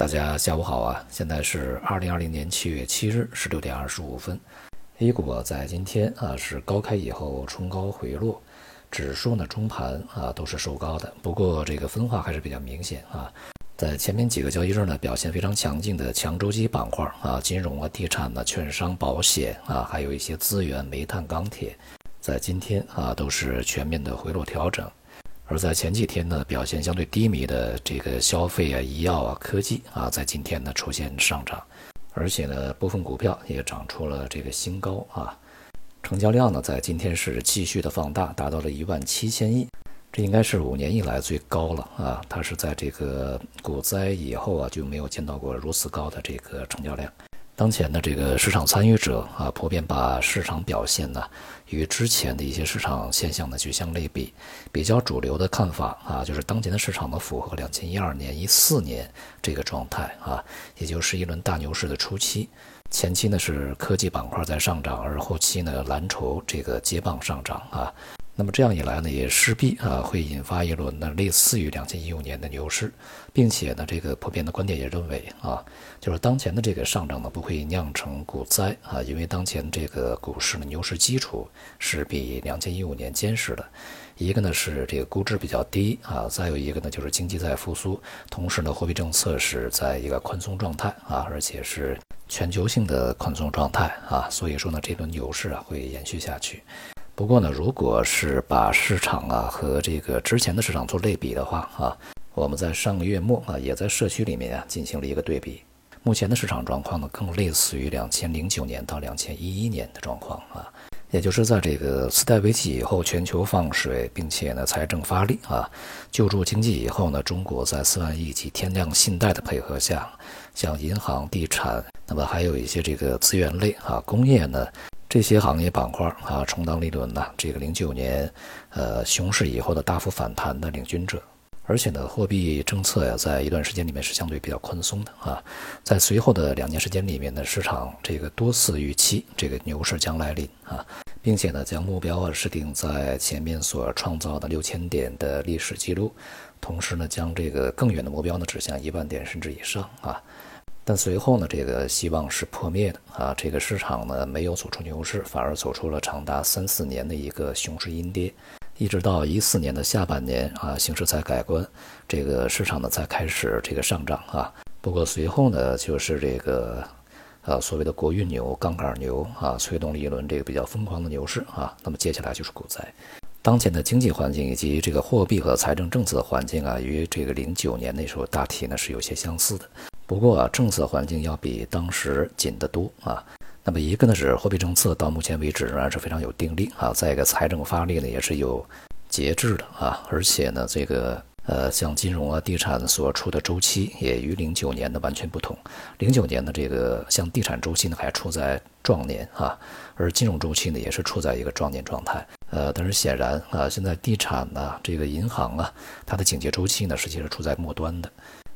大家下午好啊！现在是二零二零年七月七日十六点二十五分。A 股在今天啊是高开以后冲高回落，指数呢中盘啊都是收高的，不过这个分化还是比较明显啊。在前面几个交易日呢表现非常强劲的强周期板块啊，金融啊、地产呢、券商、保险啊，还有一些资源、煤炭、钢铁，在今天啊都是全面的回落调整。而在前几天呢，表现相对低迷的这个消费啊、医药啊、科技啊，在今天呢出现上涨，而且呢，部分股票也涨出了这个新高啊。成交量呢，在今天是继续的放大，达到了一万七千亿，这应该是五年以来最高了啊。它是在这个股灾以后啊，就没有见到过如此高的这个成交量。当前的这个市场参与者啊，普遍把市场表现呢与之前的一些市场现象呢去相类比，比较主流的看法啊，就是当前的市场呢符合两千一二年、一四年这个状态啊，也就是一轮大牛市的初期，前期呢是科技板块在上涨，而后期呢蓝筹这个接棒上涨啊。那么这样一来呢，也势必啊会引发一轮呢类似于两千一五年的牛市，并且呢，这个普遍的观点也认为啊，就是当前的这个上涨呢不会酿成股灾啊，因为当前这个股市的牛市基础是比两千一五年坚实的。一个呢是这个估值比较低啊，再有一个呢就是经济在复苏，同时呢货币政策是在一个宽松状态啊，而且是全球性的宽松状态啊，所以说呢这轮牛市啊会延续下去。不过呢，如果是把市场啊和这个之前的市场做类比的话啊，我们在上个月末啊也在社区里面啊进行了一个对比。目前的市场状况呢，更类似于两千零九年到两千一一年的状况啊，也就是在这个次贷危机以后，全球放水，并且呢财政发力啊，救助经济以后呢，中国在四万亿及天量信贷的配合下，像银行、地产，那么还有一些这个资源类啊，工业呢。这些行业板块啊，充当了一轮呢这个零九年，呃熊市以后的大幅反弹的领军者。而且呢，货币政策呀，在一段时间里面是相对比较宽松的啊。在随后的两年时间里面呢，市场这个多次预期这个牛市将来临啊，并且呢，将目标啊设定在前面所创造的六千点的历史记录，同时呢，将这个更远的目标呢指向一万点甚至以上啊。但随后呢，这个希望是破灭的啊！这个市场呢没有走出牛市，反而走出了长达三四年的一个熊市阴跌，一直到一四年的下半年啊，形势才改观，这个市场呢才开始这个上涨啊。不过随后呢，就是这个呃所谓的国运牛、杠杆牛啊，催动了一轮这个比较疯狂的牛市啊。那么接下来就是股灾。当前的经济环境以及这个货币和财政政策的环境啊，与这个零九年那时候大体呢是有些相似的。不过啊，政策环境要比当时紧得多啊。那么一个呢是货币政策到目前为止仍然是非常有定力啊。再一个财政发力呢也是有节制的啊。而且呢这个呃像金融啊、地产所处的周期也与零九年的完全不同。零九年的这个像地产周期呢还处在壮年啊，而金融周期呢也是处在一个壮年状态。呃，但是显然啊，现在地产呢这个银行啊，它的警戒周期呢实际是处在末端的。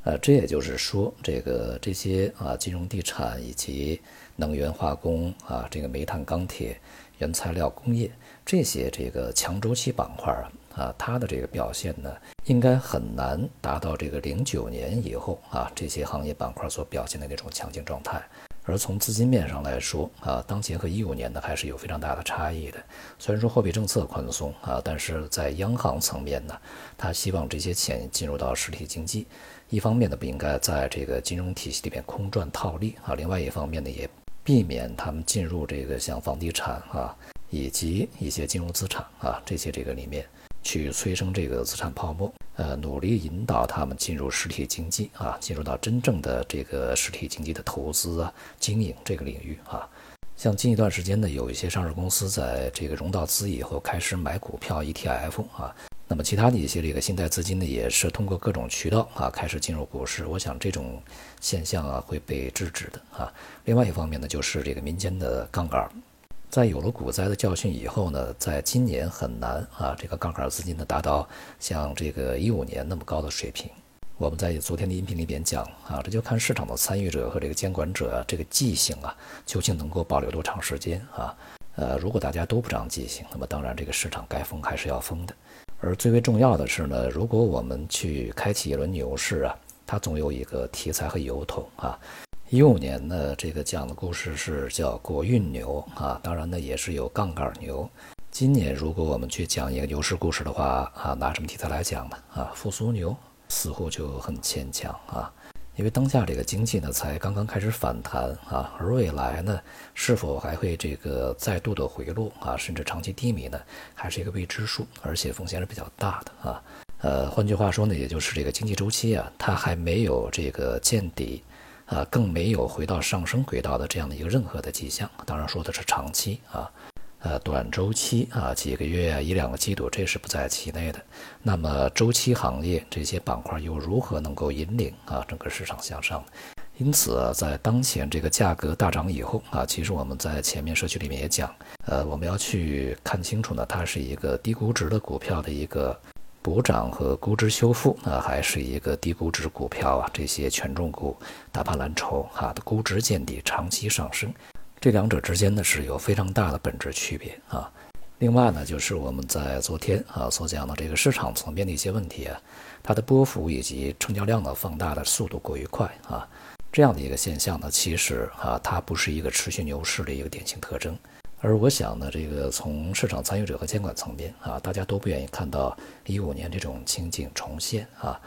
呃，这也就是说，这个这些啊，金融、地产以及能源、化工啊，这个煤炭、钢铁、原材料工业这些这个强周期板块啊，啊，它的这个表现呢，应该很难达到这个零九年以后啊这些行业板块所表现的那种强劲状态。而从资金面上来说啊，当前和一五年呢还是有非常大的差异的。虽然说货币政策宽松啊，但是在央行层面呢，他希望这些钱进入到实体经济。一方面呢，不应该在这个金融体系里边空转套利啊；另外一方面呢，也避免他们进入这个像房地产啊，以及一些金融资产啊这些这个里面去催生这个资产泡沫。呃，努力引导他们进入实体经济啊，进入到真正的这个实体经济的投资啊、经营这个领域啊。像近一段时间呢，有一些上市公司在这个融到资以后开始买股票 ETF 啊。那么其他的一些这个信贷资金呢，也是通过各种渠道啊开始进入股市。我想这种现象啊会被制止的啊。另外一方面呢，就是这个民间的杠杆。在有了股灾的教训以后呢，在今年很难啊，这个杠杆资金呢达到像这个一五年那么高的水平。我们在昨天的音频里边讲啊，这就看市场的参与者和这个监管者这个记性啊，究竟能够保留多长时间啊？呃，如果大家都不长记性，那么当然这个市场该封还是要封的。而最为重要的是呢，如果我们去开启一轮牛市啊，它总有一个题材和由头啊。一五年呢，这个讲的故事是叫国运牛啊，当然呢也是有杠杆牛。今年如果我们去讲一个牛市故事的话啊，拿什么题材来讲呢？啊，复苏牛似乎就很牵强啊。因为当下这个经济呢才刚刚开始反弹啊，而未来呢是否还会这个再度的回落啊，甚至长期低迷呢，还是一个未知数，而且风险是比较大的啊。呃，换句话说呢，也就是这个经济周期啊，它还没有这个见底啊，更没有回到上升轨道的这样的一个任何的迹象。当然说的是长期啊。呃，短周期啊，几个月啊，一两个季度，这是不在其内的。那么，周期行业这些板块又如何能够引领啊整个市场向上？因此，在当前这个价格大涨以后啊，其实我们在前面社区里面也讲，呃，我们要去看清楚呢，它是一个低估值的股票的一个补涨和估值修复啊，还是一个低估值股票啊？这些权重股、大盘蓝筹哈的估值见底，长期上升。这两者之间呢是有非常大的本质区别啊。另外呢，就是我们在昨天啊所讲的这个市场层面的一些问题啊，它的波幅以及成交量的放大的速度过于快啊，这样的一个现象呢，其实啊它不是一个持续牛市的一个典型特征。而我想呢，这个从市场参与者和监管层面啊，大家都不愿意看到一五年这种情景重现啊。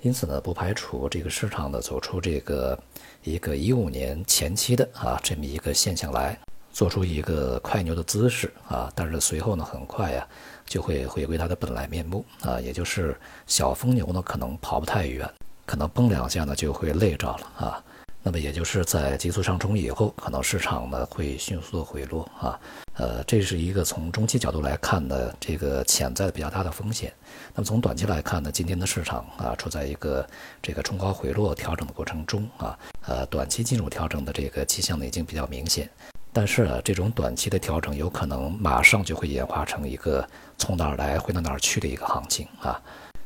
因此呢，不排除这个市场呢走出这个一个一五年前期的啊这么一个现象来，做出一个快牛的姿势啊，但是随后呢很快呀就会回归它的本来面目啊，也就是小疯牛呢可能跑不太远，可能蹦两下呢就会累着了啊。那么也就是在急速上冲以后，可能市场呢会迅速的回落啊，呃，这是一个从中期角度来看的这个潜在的比较大的风险。那么从短期来看呢，今天的市场啊处在一个这个冲高回落调整的过程中啊，呃，短期进入调整的这个迹象呢已经比较明显，但是啊，这种短期的调整有可能马上就会演化成一个从哪儿来回到哪儿去的一个行情啊。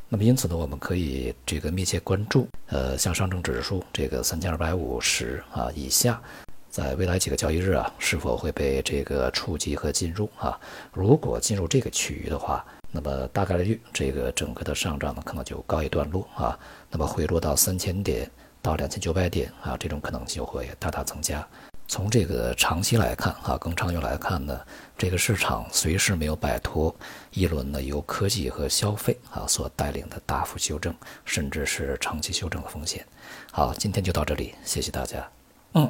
那么因此呢，我们可以这个密切关注，呃，像上证指数这个三千二百五十啊以下，在未来几个交易日啊，是否会被这个触及和进入啊？如果进入这个区域的话，那么大概率这个整个的上涨呢，可能就告一段落啊。那么回落到三千点到两千九百点啊，这种可能性会大大增加。从这个长期来看，啊，更长远来看呢，这个市场随时没有摆脱一轮呢由科技和消费啊所带领的大幅修正，甚至是长期修正的风险。好，今天就到这里，谢谢大家。